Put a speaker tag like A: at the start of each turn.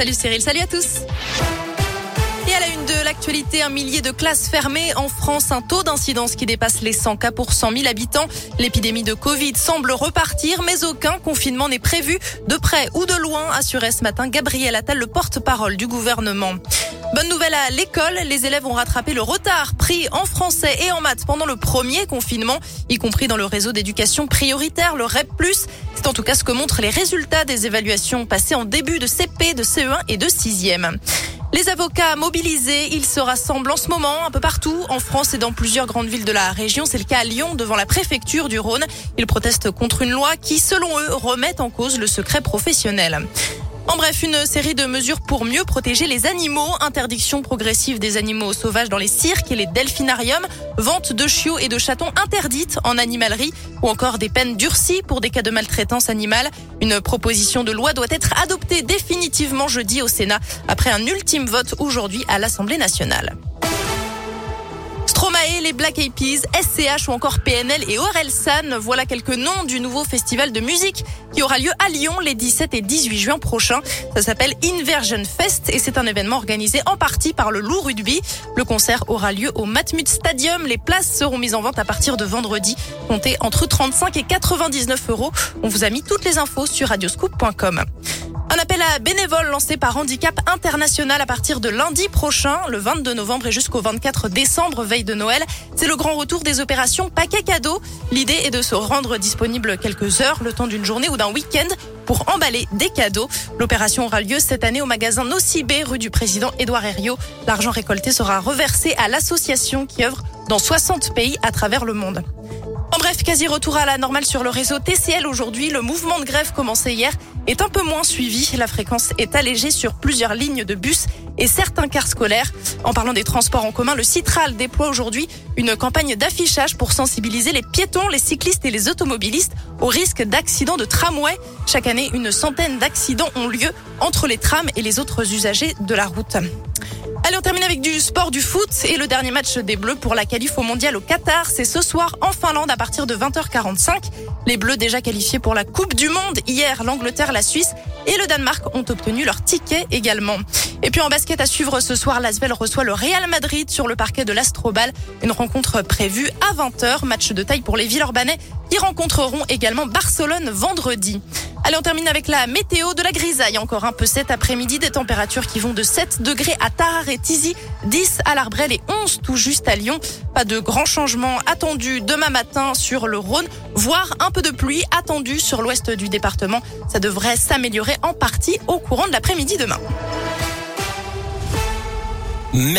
A: Salut Cyril, salut à tous. Et à la une de l'actualité, un millier de classes fermées en France, un taux d'incidence qui dépasse les 100 cas pour 100 000 habitants. L'épidémie de Covid semble repartir, mais aucun confinement n'est prévu de près ou de loin, assurait ce matin Gabriel Attal, le porte-parole du gouvernement. Bonne nouvelle à l'école, les élèves ont rattrapé le retard pris en français et en maths pendant le premier confinement, y compris dans le réseau d'éducation prioritaire, le REP+. C'est en tout cas ce que montrent les résultats des évaluations passées en début de CP, de CE1 et de 6e. Les avocats mobilisés, ils se rassemblent en ce moment un peu partout en France et dans plusieurs grandes villes de la région. C'est le cas à Lyon devant la préfecture du Rhône. Ils protestent contre une loi qui, selon eux, remet en cause le secret professionnel. En bref, une série de mesures pour mieux protéger les animaux. Interdiction progressive des animaux sauvages dans les cirques et les delphinariums. Vente de chiots et de chatons interdite en animalerie. Ou encore des peines durcies pour des cas de maltraitance animale. Une proposition de loi doit être adoptée définitivement jeudi au Sénat après un ultime vote aujourd'hui à l'Assemblée nationale. Les Black Eyed Peas, SCH ou encore PNL et Orelsan, voilà quelques noms du nouveau festival de musique qui aura lieu à Lyon les 17 et 18 juin prochains. Ça s'appelle Inversion Fest et c'est un événement organisé en partie par le Loup Rugby. Le concert aura lieu au Matmut Stadium. Les places seront mises en vente à partir de vendredi. Comptez entre 35 et 99 euros. On vous a mis toutes les infos sur radioscoop.com. Un appel à bénévoles lancé par Handicap International à partir de lundi prochain, le 22 novembre et jusqu'au 24 décembre, veille de Noël. C'est le grand retour des opérations paquet cadeau. L'idée est de se rendre disponible quelques heures, le temps d'une journée ou d'un week-end pour emballer des cadeaux. L'opération aura lieu cette année au magasin Nocibé, rue du président Édouard Herriot. L'argent récolté sera reversé à l'association qui œuvre dans 60 pays à travers le monde. En bref, quasi retour à la normale sur le réseau TCL aujourd'hui. Le mouvement de grève commencé hier est un peu moins suivi. La fréquence est allégée sur plusieurs lignes de bus et certains cars scolaires. En parlant des transports en commun, le Citral déploie aujourd'hui une campagne d'affichage pour sensibiliser les piétons, les cyclistes et les automobilistes au risque d'accidents de tramway. Chaque année, une centaine d'accidents ont lieu entre les trams et les autres usagers de la route. Allez, on termine avec du sport, du foot et le dernier match des Bleus pour la qualif au mondial au Qatar. C'est ce soir en Finlande à partir de 20h45. Les Bleus déjà qualifiés pour la Coupe du Monde. Hier, l'Angleterre, la Suisse et le Danemark ont obtenu leur ticket également. Et puis en basket à suivre ce soir, l'Asvel reçoit le Real Madrid sur le parquet de l'Astrobal. Une rencontre prévue à 20h. Match de taille pour les Villeurbanais qui rencontreront également Barcelone vendredi. Allez, on termine avec la météo de la grisaille. Encore un peu cet après-midi, des températures qui vont de 7 degrés à Tarare et Tizi, 10 à l'Arbrel et 11 tout juste à Lyon. Pas de grands changements attendus demain matin sur le Rhône, voire un peu de pluie attendue sur l'ouest du département. Ça devrait s'améliorer en partie au courant de l'après-midi demain.